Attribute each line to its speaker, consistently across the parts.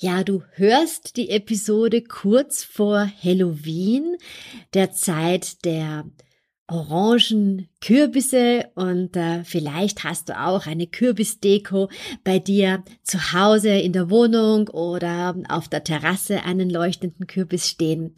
Speaker 1: Ja, du hörst die Episode kurz vor Halloween, der Zeit der orangen Kürbisse und äh, vielleicht hast du auch eine Kürbisdeko bei dir zu Hause in der Wohnung oder auf der Terrasse einen leuchtenden Kürbis stehen.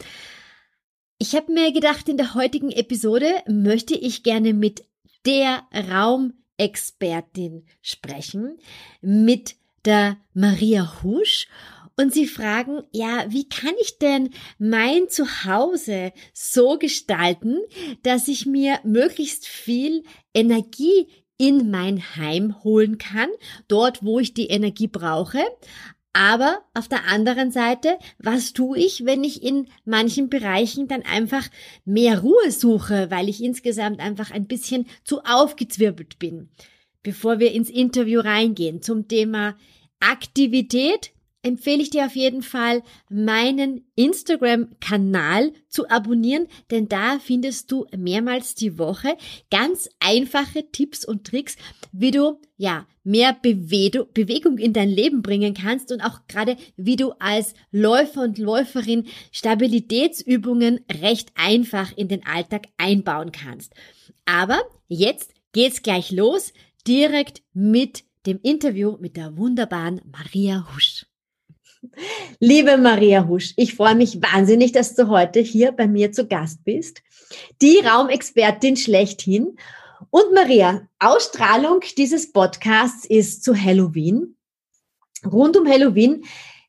Speaker 1: Ich habe mir gedacht, in der heutigen Episode möchte ich gerne mit der Raumexpertin sprechen, mit der Maria Husch und sie fragen, ja, wie kann ich denn mein Zuhause so gestalten, dass ich mir möglichst viel Energie in mein Heim holen kann, dort, wo ich die Energie brauche. Aber auf der anderen Seite, was tue ich, wenn ich in manchen Bereichen dann einfach mehr Ruhe suche, weil ich insgesamt einfach ein bisschen zu aufgezwirbelt bin? Bevor wir ins Interview reingehen zum Thema Aktivität, empfehle ich dir auf jeden Fall, meinen Instagram-Kanal zu abonnieren, denn da findest du mehrmals die Woche ganz einfache Tipps und Tricks, wie du ja mehr Bewe Bewegung in dein Leben bringen kannst und auch gerade wie du als Läufer und Läuferin Stabilitätsübungen recht einfach in den Alltag einbauen kannst. Aber jetzt geht's gleich los, direkt mit dem Interview mit der wunderbaren Maria Husch. Liebe Maria Husch, ich freue mich wahnsinnig, dass du heute hier bei mir zu Gast bist. Die Raumexpertin schlechthin. Und Maria, Ausstrahlung dieses Podcasts ist zu Halloween. Rund um Halloween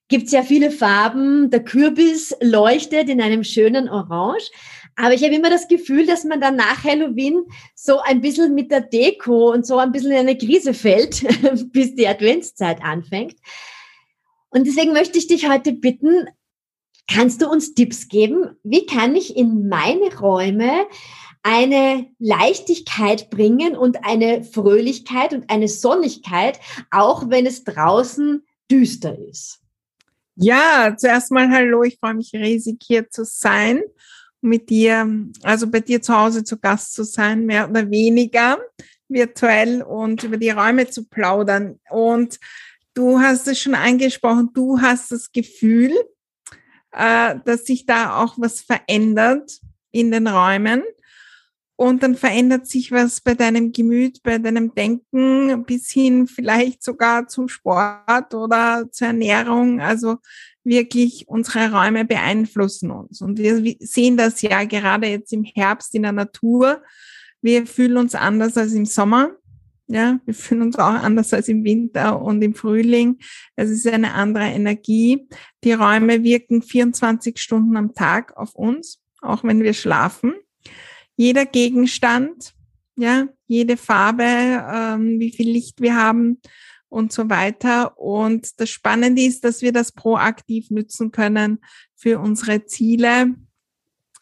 Speaker 1: gibt es ja viele Farben. Der Kürbis leuchtet in einem schönen Orange. Aber ich habe immer das Gefühl, dass man dann nach Halloween so ein bisschen mit der Deko und so ein bisschen in eine Krise fällt, bis die Adventszeit anfängt. Und deswegen möchte ich dich heute bitten, kannst du uns Tipps geben? Wie kann ich in meine Räume eine Leichtigkeit bringen und eine Fröhlichkeit und eine Sonnigkeit, auch wenn es draußen düster ist?
Speaker 2: Ja, zuerst mal hallo, ich freue mich riesig hier zu sein, mit dir, also bei dir zu Hause zu Gast zu sein, mehr oder weniger virtuell und über die Räume zu plaudern. Und Du hast es schon angesprochen, du hast das Gefühl, äh, dass sich da auch was verändert in den Räumen. Und dann verändert sich was bei deinem Gemüt, bei deinem Denken bis hin vielleicht sogar zum Sport oder zur Ernährung. Also wirklich unsere Räume beeinflussen uns. Und wir sehen das ja gerade jetzt im Herbst in der Natur. Wir fühlen uns anders als im Sommer. Ja, wir fühlen uns auch anders als im Winter und im Frühling. Es ist eine andere Energie. Die Räume wirken 24 Stunden am Tag auf uns, auch wenn wir schlafen. Jeder Gegenstand, ja, jede Farbe, ähm, wie viel Licht wir haben und so weiter. Und das Spannende ist, dass wir das proaktiv nützen können für unsere Ziele.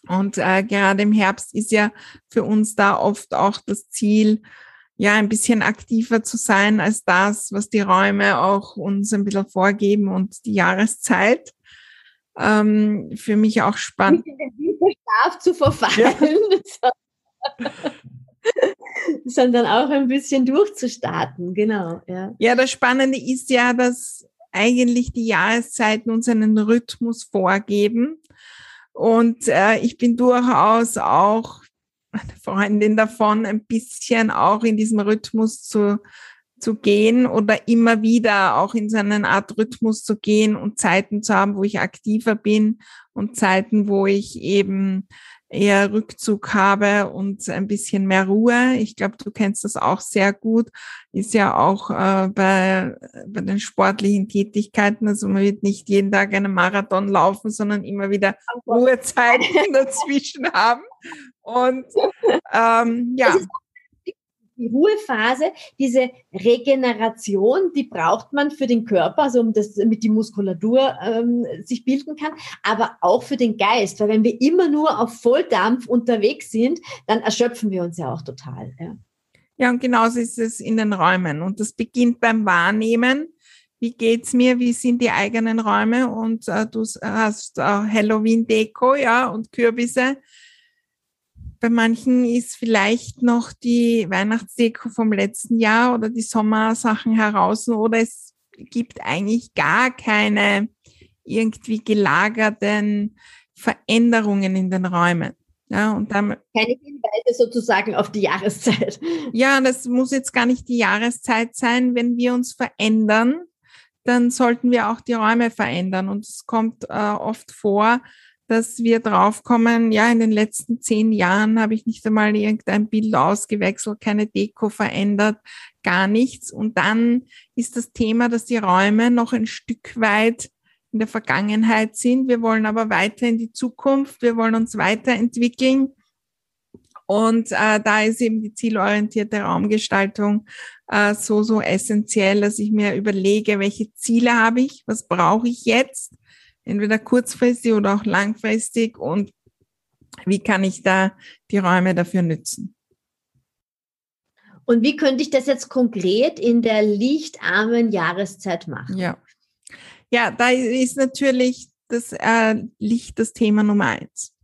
Speaker 2: Und äh, gerade im Herbst ist ja für uns da oft auch das Ziel, ja, ein bisschen aktiver zu sein als das, was die Räume auch uns ein bisschen vorgeben und die Jahreszeit. Ähm, für mich auch spannend. Nicht in den
Speaker 1: Schlaf zu verfallen, ja. sondern auch ein bisschen durchzustarten, genau. Ja.
Speaker 2: ja, das Spannende ist ja, dass eigentlich die Jahreszeiten uns einen Rhythmus vorgeben. Und äh, ich bin durchaus auch eine Freundin davon, ein bisschen auch in diesem Rhythmus zu, zu gehen oder immer wieder auch in so eine Art Rhythmus zu gehen und Zeiten zu haben, wo ich aktiver bin und Zeiten, wo ich eben eher Rückzug habe und ein bisschen mehr Ruhe. Ich glaube, du kennst das auch sehr gut. Ist ja auch äh, bei, bei den sportlichen Tätigkeiten. Also man wird nicht jeden Tag einen Marathon laufen, sondern immer wieder Ruhezeiten dazwischen haben. Und ähm, ja.
Speaker 1: Die Ruhephase, diese Regeneration, die braucht man für den Körper, also um das, damit die Muskulatur ähm, sich bilden kann, aber auch für den Geist, weil wenn wir immer nur auf Volldampf unterwegs sind, dann erschöpfen wir uns ja auch total. Ja,
Speaker 2: ja und genauso ist es in den Räumen und das beginnt beim Wahrnehmen. Wie geht's mir? Wie sind die eigenen Räume? Und äh, du hast äh, Halloween-Deko, ja, und Kürbisse bei manchen ist vielleicht noch die Weihnachtsdeko vom letzten Jahr oder die Sommersachen heraus oder es gibt eigentlich gar keine irgendwie gelagerten Veränderungen in den Räumen. Ja, und dann,
Speaker 1: Keine Hinweise sozusagen auf die Jahreszeit.
Speaker 2: Ja, das muss jetzt gar nicht die Jahreszeit sein. Wenn wir uns verändern, dann sollten wir auch die Räume verändern. Und es kommt äh, oft vor, dass wir draufkommen, ja, in den letzten zehn Jahren habe ich nicht einmal irgendein Bild ausgewechselt, keine Deko verändert, gar nichts. Und dann ist das Thema, dass die Räume noch ein Stück weit in der Vergangenheit sind. Wir wollen aber weiter in die Zukunft, wir wollen uns weiterentwickeln. Und äh, da ist eben die zielorientierte Raumgestaltung äh, so, so essentiell, dass ich mir überlege, welche Ziele habe ich, was brauche ich jetzt entweder kurzfristig oder auch langfristig und wie kann ich da die Räume dafür nützen.
Speaker 1: Und wie könnte ich das jetzt konkret in der lichtarmen Jahreszeit machen?
Speaker 2: Ja, ja da ist natürlich das äh, Licht das Thema Nummer eins.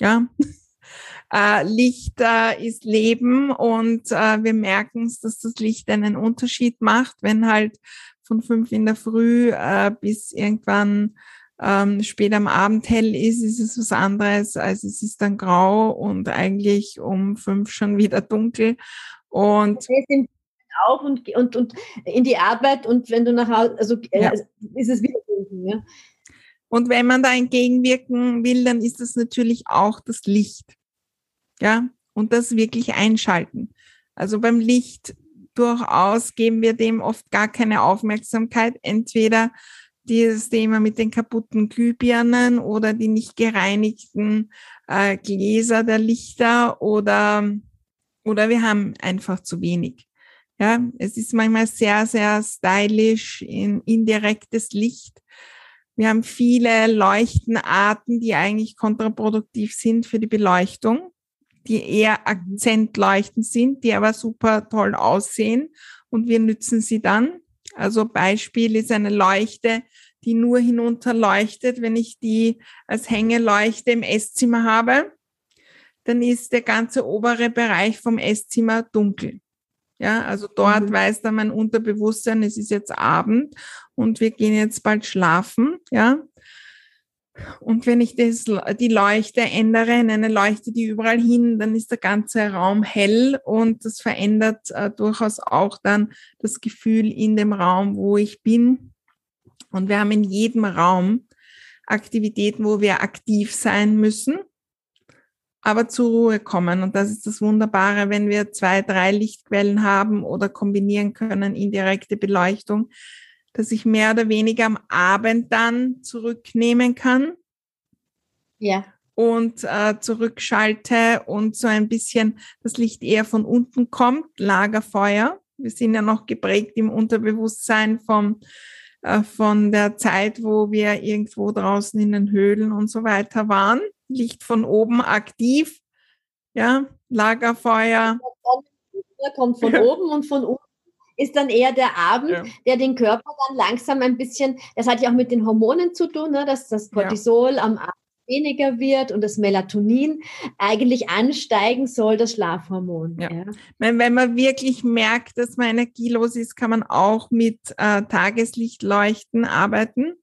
Speaker 2: Ja, äh, Licht äh, ist Leben und äh, wir merken es, dass das Licht einen Unterschied macht, wenn halt von fünf in der Früh äh, bis irgendwann ähm, spät am Abend hell ist, ist es was anderes, als es ist dann grau und eigentlich um fünf schon wieder dunkel. Und
Speaker 1: auf und, und, und in die Arbeit und wenn du nach Hause, also äh, ja. ist es wieder dunkel. Ja?
Speaker 2: Und wenn man da entgegenwirken will, dann ist das natürlich auch das Licht. Ja, und das wirklich einschalten. Also beim Licht durchaus geben wir dem oft gar keine Aufmerksamkeit. Entweder dieses Thema mit den kaputten Glühbirnen oder die nicht gereinigten äh, Gläser der Lichter oder, oder wir haben einfach zu wenig. Ja, es ist manchmal sehr, sehr stylisch in indirektes Licht. Wir haben viele Leuchtenarten, die eigentlich kontraproduktiv sind für die Beleuchtung, die eher Akzentleuchten sind, die aber super toll aussehen und wir nützen sie dann. Also Beispiel ist eine Leuchte, die nur hinunter leuchtet. Wenn ich die als Hängeleuchte im Esszimmer habe, dann ist der ganze obere Bereich vom Esszimmer dunkel. Ja, also dort mhm. weiß dann mein Unterbewusstsein, es ist jetzt Abend und wir gehen jetzt bald schlafen, ja. Und wenn ich das, die Leuchte ändere in eine Leuchte, die überall hin, dann ist der ganze Raum hell und das verändert äh, durchaus auch dann das Gefühl in dem Raum, wo ich bin. Und wir haben in jedem Raum Aktivitäten, wo wir aktiv sein müssen, aber zur Ruhe kommen. Und das ist das Wunderbare, wenn wir zwei, drei Lichtquellen haben oder kombinieren können, indirekte Beleuchtung, dass ich mehr oder weniger am Abend dann zurücknehmen kann.
Speaker 1: Ja.
Speaker 2: Und äh, zurückschalte und so ein bisschen das Licht eher von unten kommt, Lagerfeuer. Wir sind ja noch geprägt im Unterbewusstsein vom, äh, von der Zeit, wo wir irgendwo draußen in den Höhlen und so weiter waren. Licht von oben aktiv, ja, Lagerfeuer.
Speaker 1: Der kommt von oben und von unten ist dann eher der Abend, ja. der den Körper dann langsam ein bisschen, das hat ja auch mit den Hormonen zu tun, ne, dass das Cortisol ja. am Abend weniger wird und das Melatonin eigentlich ansteigen soll, das Schlafhormon.
Speaker 2: Ja. ja. Wenn, wenn man wirklich merkt, dass man energielos ist, kann man auch mit äh, Tageslichtleuchten arbeiten.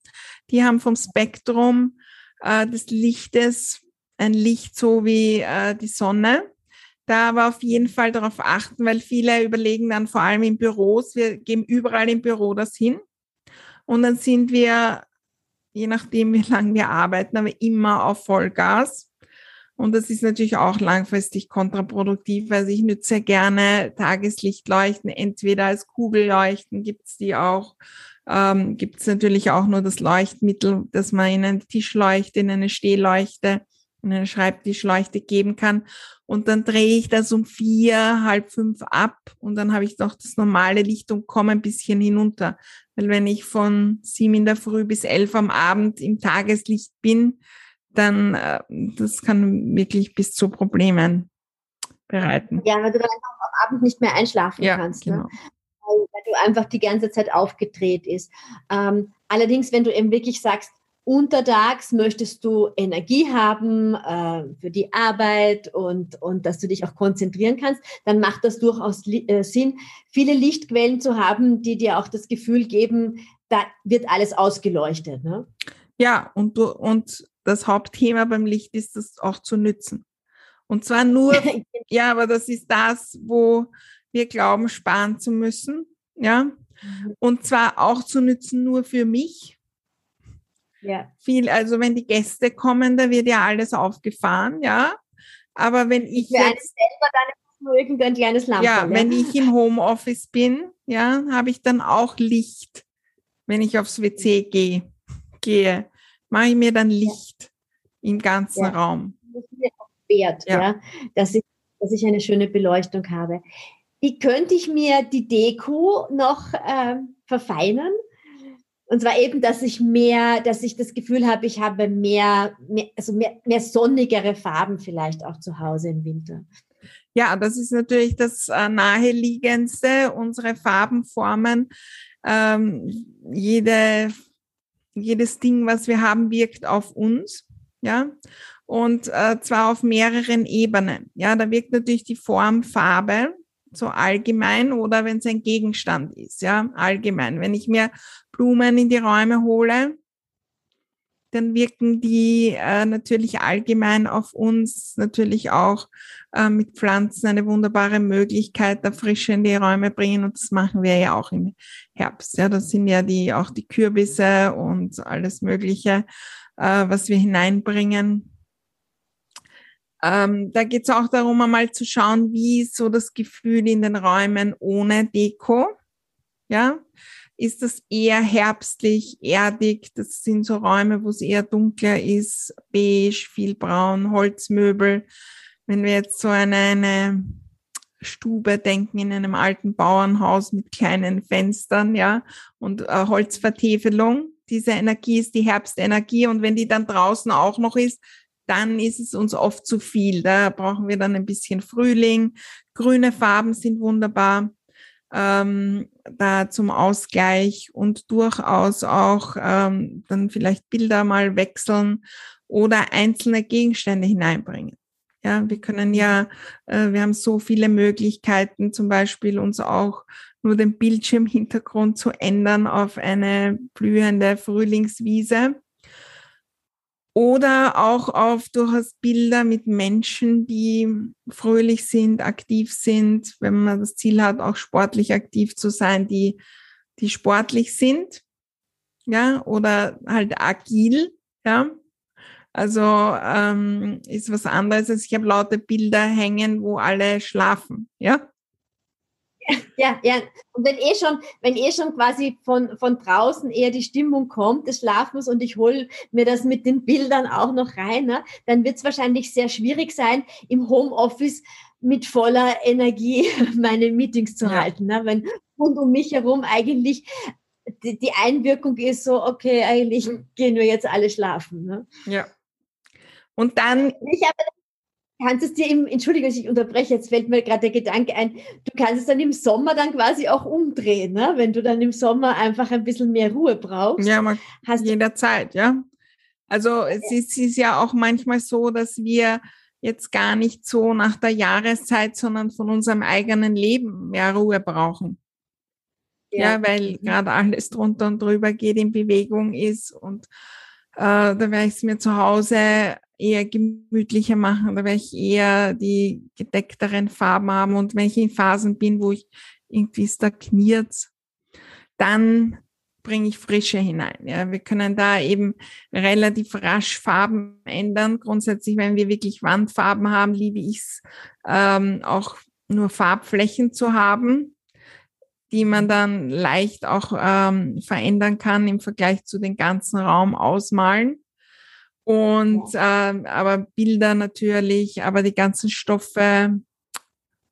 Speaker 2: Die haben vom Spektrum äh, des Lichtes ein Licht so wie äh, die Sonne da aber auf jeden Fall darauf achten, weil viele überlegen dann vor allem in Büros, wir geben überall im Büro das hin. Und dann sind wir, je nachdem, wie lange wir arbeiten, aber immer auf Vollgas. Und das ist natürlich auch langfristig kontraproduktiv. Also ich nütze gerne Tageslichtleuchten, entweder als Kugelleuchten gibt's die auch, ähm, gibt natürlich auch nur das Leuchtmittel, dass man in einen Tischleuchte, in eine Stehleuchte eine Schreibtischleuchte geben kann. Und dann drehe ich das um vier, halb fünf ab und dann habe ich noch das normale Licht und komme ein bisschen hinunter. Weil wenn ich von sieben in der Früh bis elf am Abend im Tageslicht bin, dann äh, das kann wirklich bis zu Problemen bereiten.
Speaker 1: Ja, weil du dann einfach am Abend nicht mehr einschlafen ja, kannst. Ne? Genau. Ne? Weil du einfach die ganze Zeit aufgedreht ist. Ähm, allerdings, wenn du eben wirklich sagst, untertags möchtest du Energie haben äh, für die Arbeit und, und dass du dich auch konzentrieren kannst, dann macht das durchaus äh, Sinn, viele Lichtquellen zu haben, die dir auch das Gefühl geben, da wird alles ausgeleuchtet. Ne?
Speaker 2: Ja, und, du, und das Hauptthema beim Licht ist, das auch zu nützen. Und zwar nur, ja, aber das ist das, wo wir glauben, sparen zu müssen. Ja. Mhm. Und zwar auch zu nützen nur für mich. Ja. Viel, also wenn die Gäste kommen, da wird ja alles aufgefahren, ja. Aber wenn ich
Speaker 1: für jetzt, selber dann nur irgendein kleines Lampe.
Speaker 2: Ja, wenn ich im Homeoffice bin, ja, habe ich dann auch Licht, wenn ich aufs WC gehe, gehe, mache ich mir dann Licht ja. im ganzen ja. Raum. Das ist mir
Speaker 1: auch wert, ja. ja, dass ich, dass ich eine schöne Beleuchtung habe. Wie könnte ich mir die Deko noch äh, verfeinern? Und zwar eben, dass ich mehr, dass ich das Gefühl habe, ich habe mehr, mehr also mehr, mehr sonnigere Farben vielleicht auch zu Hause im Winter.
Speaker 2: Ja, das ist natürlich das äh, naheliegendste, unsere Farbenformen. Ähm, jede, jedes Ding, was wir haben, wirkt auf uns. Ja, und äh, zwar auf mehreren Ebenen. Ja, da wirkt natürlich die Form Farbe so allgemein oder wenn es ein Gegenstand ist, ja, allgemein. Wenn ich mir Blumen in die Räume hole, dann wirken die äh, natürlich allgemein auf uns, natürlich auch äh, mit Pflanzen eine wunderbare Möglichkeit, da Frische in die Räume bringen und das machen wir ja auch im Herbst. Ja, das sind ja die auch die Kürbisse und alles Mögliche, äh, was wir hineinbringen. Ähm, da geht es auch darum, einmal zu schauen, wie ist so das Gefühl in den Räumen ohne Deko. Ja, ist das eher herbstlich, erdig? Das sind so Räume, wo es eher dunkler ist, beige, viel braun, Holzmöbel. Wenn wir jetzt so eine, eine Stube denken in einem alten Bauernhaus mit kleinen Fenstern, ja, und äh, Holzvertäfelung. Diese Energie ist die Herbstenergie und wenn die dann draußen auch noch ist, dann ist es uns oft zu viel. Da brauchen wir dann ein bisschen Frühling. Grüne Farben sind wunderbar ähm, da zum Ausgleich und durchaus auch ähm, dann vielleicht Bilder mal wechseln oder einzelne Gegenstände hineinbringen. Ja, wir können ja, äh, wir haben so viele Möglichkeiten, zum Beispiel uns auch nur den Bildschirmhintergrund zu ändern auf eine blühende Frühlingswiese oder auch auf durchaus Bilder mit Menschen, die fröhlich sind, aktiv sind, wenn man das Ziel hat, auch sportlich aktiv zu sein, die, die sportlich sind, ja, oder halt agil, ja. Also ähm, ist was anderes, als ich habe laute Bilder hängen, wo alle schlafen, ja.
Speaker 1: Ja, ja. Und wenn eh schon, wenn eh schon quasi von, von draußen eher die Stimmung kommt des Schlafens und ich hole mir das mit den Bildern auch noch rein, ne, dann wird es wahrscheinlich sehr schwierig sein, im Homeoffice mit voller Energie meine Meetings zu ja. halten. Ne? Wenn rund um mich herum eigentlich die, die Einwirkung ist so, okay, eigentlich gehen wir jetzt alle schlafen. Ne?
Speaker 2: Ja. Und dann.
Speaker 1: Ich habe kannst es dir im, Entschuldigung, dass ich unterbreche, jetzt fällt mir gerade der Gedanke ein, du kannst es dann im Sommer dann quasi auch umdrehen, ne? wenn du dann im Sommer einfach ein bisschen mehr Ruhe brauchst.
Speaker 2: Ja, man, hast jederzeit, ja. Also es ist, es ist ja auch manchmal so, dass wir jetzt gar nicht so nach der Jahreszeit, sondern von unserem eigenen Leben mehr Ruhe brauchen. Ja, ja weil mhm. gerade alles drunter und drüber geht, in Bewegung ist und äh, da werde ich es mir zu Hause eher gemütlicher machen, da werde ich eher die gedeckteren Farben haben. Und wenn ich in Phasen bin, wo ich irgendwie stagniert, dann bringe ich Frische hinein. Ja, wir können da eben relativ rasch Farben ändern. Grundsätzlich, wenn wir wirklich Wandfarben haben, liebe ich es ähm, auch nur Farbflächen zu haben, die man dann leicht auch ähm, verändern kann im Vergleich zu den ganzen Raum ausmalen. Und äh, aber Bilder natürlich, aber die ganzen Stoffe,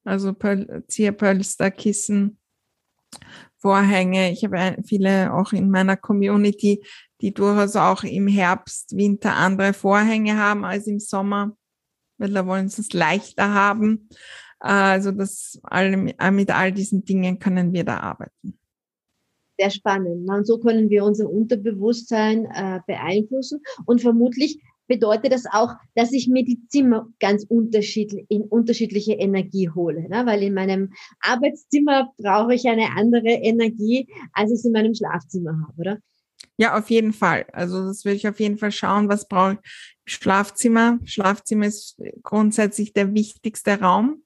Speaker 2: also Pöl Zierpölster, Kissen, Vorhänge. Ich habe viele auch in meiner Community, die durchaus auch im Herbst, Winter andere Vorhänge haben als im Sommer, weil da wollen sie es leichter haben. Also das alle, mit all diesen Dingen können wir da arbeiten
Speaker 1: sehr spannend. Und so können wir unser Unterbewusstsein äh, beeinflussen. Und vermutlich bedeutet das auch, dass ich mir die Zimmer ganz unterschiedlich, in unterschiedliche Energie hole. Ne? Weil in meinem Arbeitszimmer brauche ich eine andere Energie, als ich es in meinem Schlafzimmer habe, oder?
Speaker 2: Ja, auf jeden Fall. Also das würde ich auf jeden Fall schauen, was brauche ich. Schlafzimmer. Schlafzimmer ist grundsätzlich der wichtigste Raum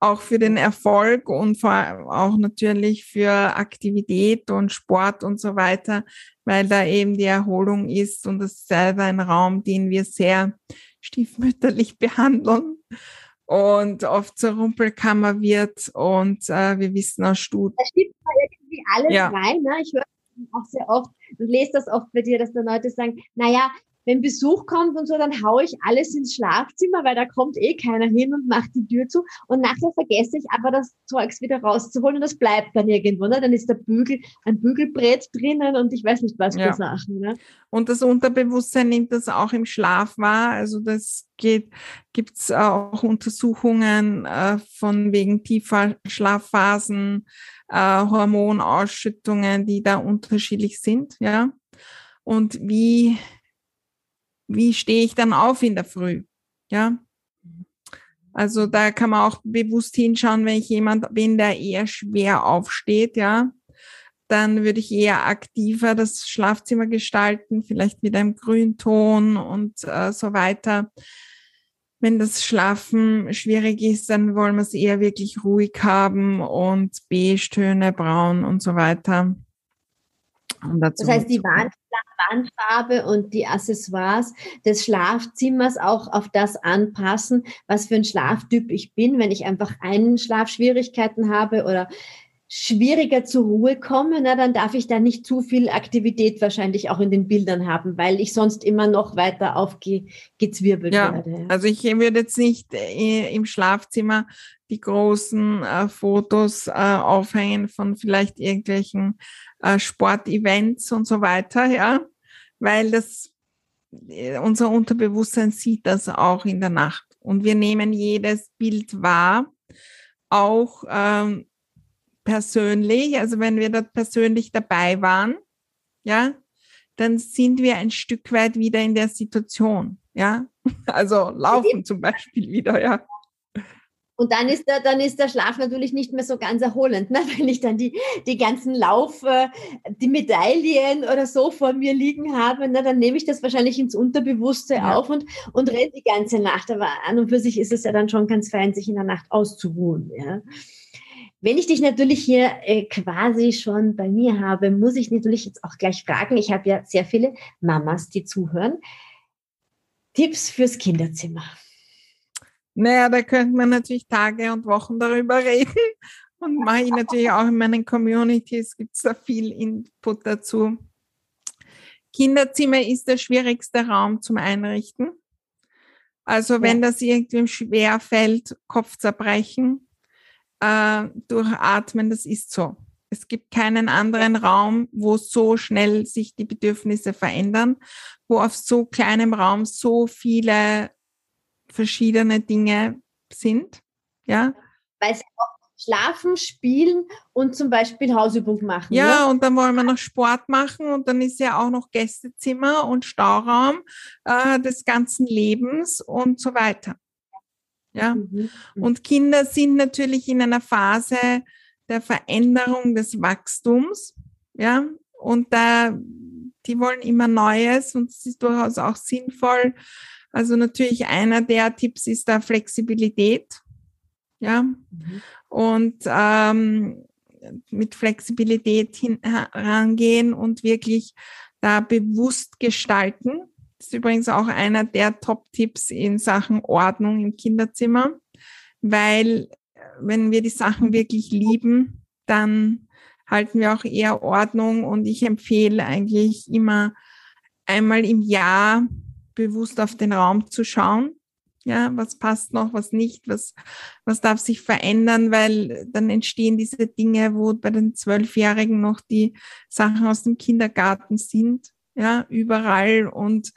Speaker 2: auch für den Erfolg und vor allem auch natürlich für Aktivität und Sport und so weiter, weil da eben die Erholung ist und das ist selber ein Raum, den wir sehr stiefmütterlich behandeln und oft zur Rumpelkammer wird und äh, wir wissen aus Studien.
Speaker 1: Da steht irgendwie alles ja. rein. Ne? Ich höre auch sehr oft und lese das oft bei dir, dass da Leute sagen, naja, wenn Besuch kommt und so, dann haue ich alles ins Schlafzimmer, weil da kommt eh keiner hin und macht die Tür zu. Und nachher vergesse ich aber das Zeugs wieder rauszuholen und das bleibt dann irgendwo. Ne? Dann ist der Bügel, ein Bügelbrett drinnen und ich weiß nicht was für ja. Sachen. Ne?
Speaker 2: Und das Unterbewusstsein nimmt das auch im Schlaf wahr. Also das geht, gibt's auch Untersuchungen äh, von wegen tiefer Schlafphasen, äh, Hormonausschüttungen, die da unterschiedlich sind, ja. Und wie wie stehe ich dann auf in der Früh? Ja. Also da kann man auch bewusst hinschauen, wenn ich jemand bin, der eher schwer aufsteht, ja, dann würde ich eher aktiver das Schlafzimmer gestalten, vielleicht mit einem Grünton und äh, so weiter. Wenn das Schlafen schwierig ist, dann wollen wir es eher wirklich ruhig haben und Beige-Töne, braun und so weiter.
Speaker 1: Das heißt, die Wand Wandfarbe und die Accessoires des Schlafzimmers auch auf das anpassen, was für ein Schlaftyp ich bin. Wenn ich einfach einen Schlafschwierigkeiten habe oder schwieriger zur Ruhe komme, na, dann darf ich da nicht zu viel Aktivität wahrscheinlich auch in den Bildern haben, weil ich sonst immer noch weiter aufgezwirbelt
Speaker 2: ja, werde. Also ich würde jetzt nicht äh, im Schlafzimmer die großen äh, Fotos äh, aufhängen von vielleicht irgendwelchen äh, Sportevents und so weiter, ja, weil das äh, unser Unterbewusstsein sieht das auch in der Nacht. Und wir nehmen jedes Bild wahr, auch ähm, persönlich, also wenn wir dort persönlich dabei waren, ja, dann sind wir ein Stück weit wieder in der Situation, ja, also laufen zum Beispiel wieder, ja.
Speaker 1: Und dann ist der, dann ist der Schlaf natürlich nicht mehr so ganz erholend, ne? wenn ich dann die, die ganzen Lauf, äh, die Medaillen oder so vor mir liegen habe, ne? dann nehme ich das wahrscheinlich ins Unterbewusste ja. auf und, und renne die ganze Nacht. Aber an und für sich ist es ja dann schon ganz fein, sich in der Nacht auszuruhen. Ja? Wenn ich dich natürlich hier äh, quasi schon bei mir habe, muss ich natürlich jetzt auch gleich fragen. Ich habe ja sehr viele Mamas, die zuhören. Tipps fürs Kinderzimmer.
Speaker 2: Naja, da könnte man natürlich Tage und Wochen darüber reden. Und mache ich natürlich auch in meinen Communities, gibt es da viel Input dazu. Kinderzimmer ist der schwierigste Raum zum Einrichten. Also wenn das irgendwie schwer fällt, Kopfzerbrechen, äh, durchatmen, das ist so. Es gibt keinen anderen Raum, wo so schnell sich die Bedürfnisse verändern, wo auf so kleinem Raum so viele verschiedene Dinge sind. Ja.
Speaker 1: Weil sie auch schlafen, spielen und zum Beispiel Hausübung machen.
Speaker 2: Ja, ne? und dann wollen wir noch Sport machen und dann ist ja auch noch Gästezimmer und Stauraum äh, des ganzen Lebens und so weiter. Ja. Mhm. mhm. Und Kinder sind natürlich in einer Phase der Veränderung des Wachstums. Ja. Und da, die wollen immer Neues und es ist durchaus auch sinnvoll, also natürlich einer der Tipps ist da Flexibilität. Ja. Mhm. Und ähm, mit Flexibilität herangehen und wirklich da bewusst gestalten. Das ist übrigens auch einer der Top-Tipps in Sachen Ordnung im Kinderzimmer, weil wenn wir die Sachen wirklich lieben, dann halten wir auch eher Ordnung und ich empfehle eigentlich immer einmal im Jahr bewusst auf den Raum zu schauen. Ja, was passt noch, was nicht, was, was darf sich verändern, weil dann entstehen diese Dinge, wo bei den Zwölfjährigen noch die Sachen aus dem Kindergarten sind, ja, überall und,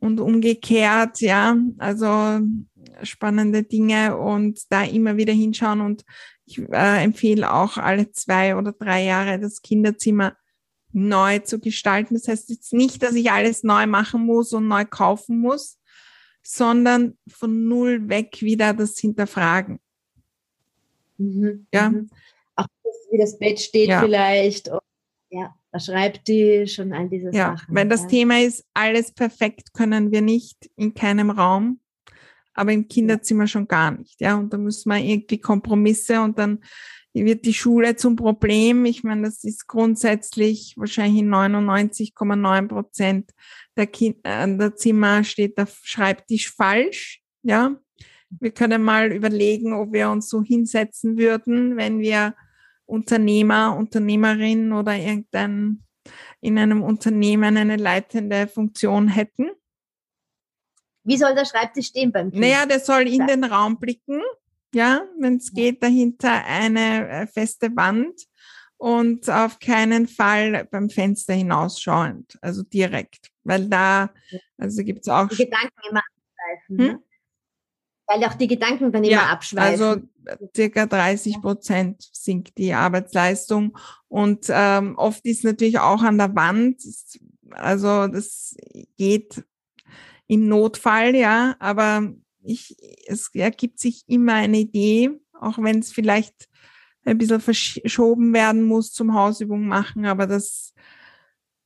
Speaker 2: und umgekehrt, ja, also spannende Dinge und da immer wieder hinschauen und ich äh, empfehle auch alle zwei oder drei Jahre das Kinderzimmer neu zu gestalten. Das heißt jetzt nicht, dass ich alles neu machen muss und neu kaufen muss, sondern von null weg wieder das hinterfragen.
Speaker 1: Mhm. Ja. Mhm. Auch wie das Bett steht ja. vielleicht. Und, ja, der Schreibtisch und all diese ja, Sachen.
Speaker 2: Weil das
Speaker 1: ja.
Speaker 2: Thema ist, alles perfekt können wir nicht in keinem Raum, aber im Kinderzimmer schon gar nicht. Ja, und da müssen wir irgendwie Kompromisse und dann wird die Schule zum Problem. Ich meine, das ist grundsätzlich wahrscheinlich in 99,9 Prozent der, kind, äh, der Zimmer steht der Schreibtisch falsch. Ja, wir können mal überlegen, ob wir uns so hinsetzen würden, wenn wir Unternehmer, Unternehmerin oder irgendein in einem Unternehmen eine leitende Funktion hätten.
Speaker 1: Wie soll der Schreibtisch stehen beim
Speaker 2: Kind? Naja, der soll in den Raum blicken ja, wenn es geht, dahinter eine äh, feste Wand und auf keinen Fall beim Fenster hinausschauend, also direkt, weil da, also gibt es auch.
Speaker 1: Die Gedanken immer abschweifen, hm? ne? Weil auch die Gedanken dann ja, immer abschweifen.
Speaker 2: Also circa 30 Prozent sinkt die Arbeitsleistung und ähm, oft ist natürlich auch an der Wand, also das geht im Notfall, ja, aber ich, es ergibt sich immer eine Idee, auch wenn es vielleicht ein bisschen verschoben werden muss zum Hausübung machen, aber das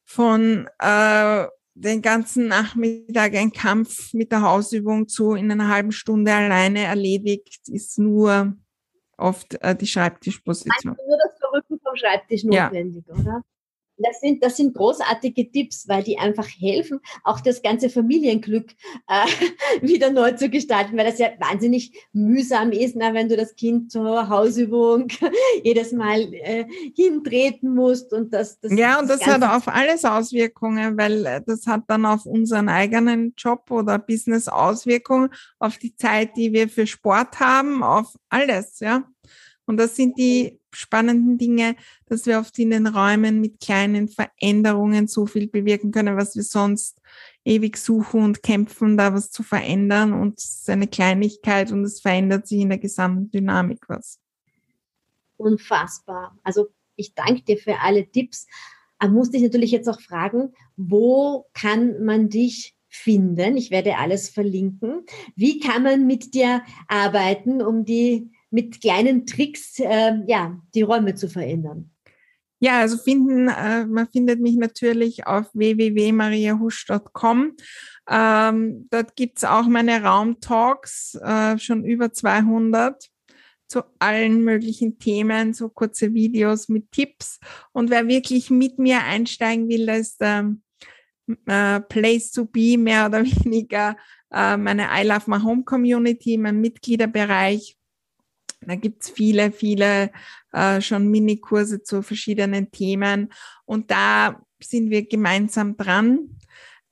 Speaker 2: von äh, den ganzen Nachmittag ein Kampf mit der Hausübung zu in einer halben Stunde alleine erledigt, ist nur oft äh, die Schreibtischposition.
Speaker 1: Nur das Verrücken vom Schreibtisch notwendig, ja. oder? Das sind, das sind großartige Tipps, weil die einfach helfen, auch das ganze Familienglück äh, wieder neu zu gestalten, weil das ja wahnsinnig mühsam ist, na, wenn du das Kind zur Hausübung jedes Mal äh, hintreten musst und das, das
Speaker 2: Ja, und das, das hat auf alles Auswirkungen, weil äh, das hat dann auf unseren eigenen Job oder Business Auswirkungen, auf die Zeit, die wir für Sport haben, auf alles, ja. Und das sind die spannenden Dinge, dass wir oft in den Räumen mit kleinen Veränderungen so viel bewirken können, was wir sonst ewig suchen und kämpfen, da was zu verändern und es ist eine Kleinigkeit und es verändert sich in der gesamten Dynamik was.
Speaker 1: Unfassbar. Also ich danke dir für alle Tipps. Man muss dich natürlich jetzt auch fragen, wo kann man dich finden? Ich werde alles verlinken. Wie kann man mit dir arbeiten, um die mit kleinen Tricks äh, ja, die Räume zu verändern?
Speaker 2: Ja, also finden, äh, man findet mich natürlich auf www.mariahusch.com. Ähm, dort gibt's auch meine Raumtalks, äh, schon über 200 zu allen möglichen Themen, so kurze Videos mit Tipps. Und wer wirklich mit mir einsteigen will, ist der äh, Place to Be mehr oder weniger äh, meine I Love My Home Community, mein Mitgliederbereich, da gibt's viele, viele äh, schon Minikurse zu verschiedenen Themen. Und da sind wir gemeinsam dran,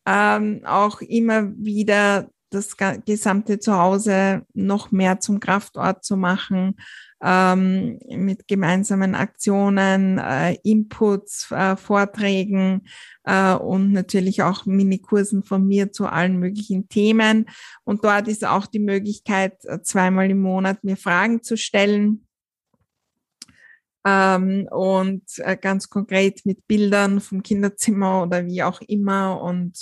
Speaker 2: ähm, auch immer wieder das gesamte Zuhause noch mehr zum Kraftort zu machen, ähm, mit gemeinsamen Aktionen, äh, Inputs, äh, Vorträgen äh, und natürlich auch Minikursen von mir zu allen möglichen Themen. Und dort ist auch die Möglichkeit, äh, zweimal im Monat mir Fragen zu stellen. Ähm, und äh, ganz konkret mit Bildern vom Kinderzimmer oder wie auch immer und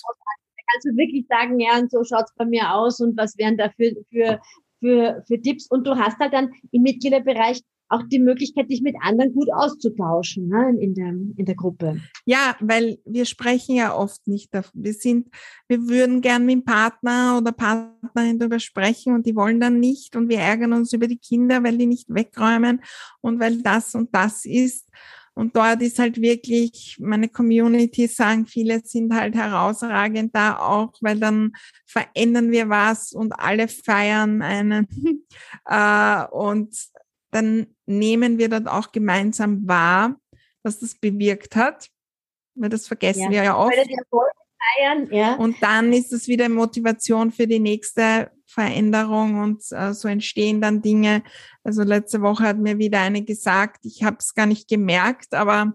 Speaker 1: du wirklich sagen, ja, und so schaut's bei mir aus und was wären da für, für für, für Tipps und du hast halt dann im Mitgliederbereich auch die Möglichkeit, dich mit anderen gut auszutauschen ne, in, der, in der Gruppe.
Speaker 2: Ja, weil wir sprechen ja oft nicht davon. Wir sind, wir würden gern mit dem Partner oder Partnerin darüber sprechen und die wollen dann nicht und wir ärgern uns über die Kinder, weil die nicht wegräumen und weil das und das ist. Und dort ist halt wirklich, meine Community sagen, viele sind halt herausragend da auch, weil dann verändern wir was und alle feiern einen. äh, und dann nehmen wir dort auch gemeinsam wahr, was das bewirkt hat. Weil das vergessen ja. wir ja oft. Weil
Speaker 1: der Erfolg
Speaker 2: feiern, ja. Und dann ist es wieder Motivation für die nächste Veränderung und äh, so entstehen dann Dinge. Also letzte Woche hat mir wieder eine gesagt, ich habe es gar nicht gemerkt, aber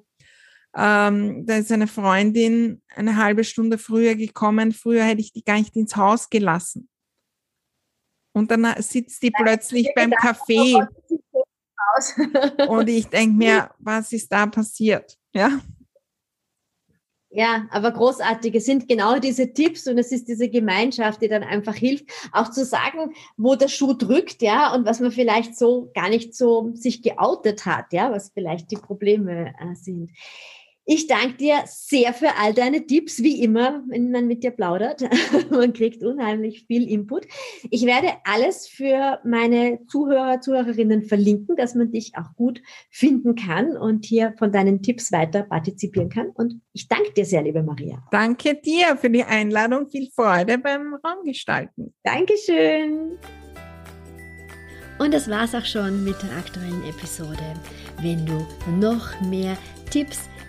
Speaker 2: ähm, da ist eine Freundin eine halbe Stunde früher gekommen. Früher hätte ich die gar nicht ins Haus gelassen. Und dann sitzt die plötzlich beim Café. und ich denke mir, was ist da passiert? Ja.
Speaker 1: Ja, aber großartig. Es sind genau diese Tipps und es ist diese Gemeinschaft, die dann einfach hilft, auch zu sagen, wo der Schuh drückt, ja, und was man vielleicht so gar nicht so sich geoutet hat, ja, was vielleicht die Probleme äh, sind. Ich danke dir sehr für all deine Tipps, wie immer, wenn man mit dir plaudert. man kriegt unheimlich viel Input. Ich werde alles für meine Zuhörer, Zuhörerinnen verlinken, dass man dich auch gut finden kann und hier von deinen Tipps weiter partizipieren kann. Und ich danke dir sehr, liebe Maria.
Speaker 2: Danke dir für die Einladung. Viel Freude beim Raumgestalten.
Speaker 1: Dankeschön. Und das war's auch schon mit der aktuellen Episode. Wenn du noch mehr Tipps